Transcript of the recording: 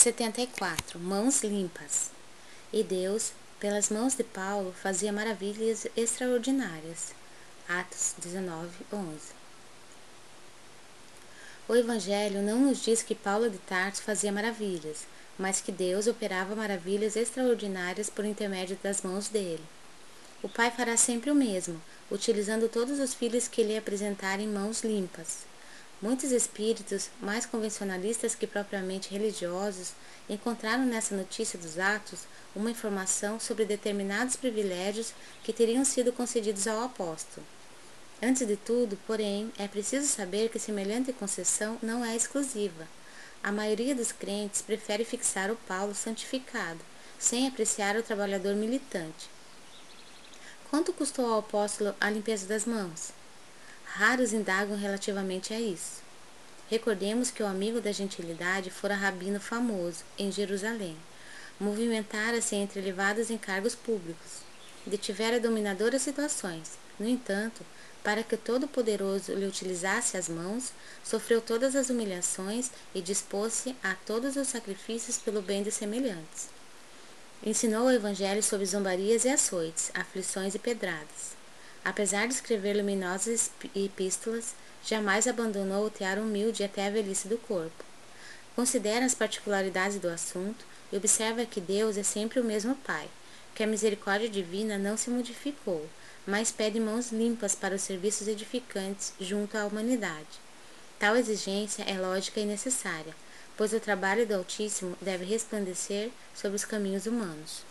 74. Mãos limpas. E Deus, pelas mãos de Paulo, fazia maravilhas extraordinárias. Atos 19, 11. O Evangelho não nos diz que Paulo de Tarso fazia maravilhas, mas que Deus operava maravilhas extraordinárias por intermédio das mãos dele. O Pai fará sempre o mesmo, utilizando todos os filhos que lhe apresentarem mãos limpas. Muitos espíritos, mais convencionalistas que propriamente religiosos, encontraram nessa notícia dos atos uma informação sobre determinados privilégios que teriam sido concedidos ao apóstolo. Antes de tudo, porém, é preciso saber que semelhante concessão não é exclusiva. A maioria dos crentes prefere fixar o Paulo santificado, sem apreciar o trabalhador militante. Quanto custou ao apóstolo a limpeza das mãos? Raros indagam relativamente a isso. Recordemos que o amigo da gentilidade fora rabino famoso em Jerusalém. Movimentara-se entre elevados encargos públicos. Detivera dominadoras situações. No entanto, para que o Todo-Poderoso lhe utilizasse as mãos, sofreu todas as humilhações e dispôs-se a todos os sacrifícios pelo bem dos semelhantes. Ensinou o Evangelho sob zombarias e açoites, aflições e pedradas. Apesar de escrever luminosas epístolas, jamais abandonou o tear humilde até a velhice do corpo. Considera as particularidades do assunto e observa que Deus é sempre o mesmo Pai, que a misericórdia divina não se modificou, mas pede mãos limpas para os serviços edificantes junto à humanidade. Tal exigência é lógica e necessária, pois o trabalho do Altíssimo deve resplandecer sobre os caminhos humanos.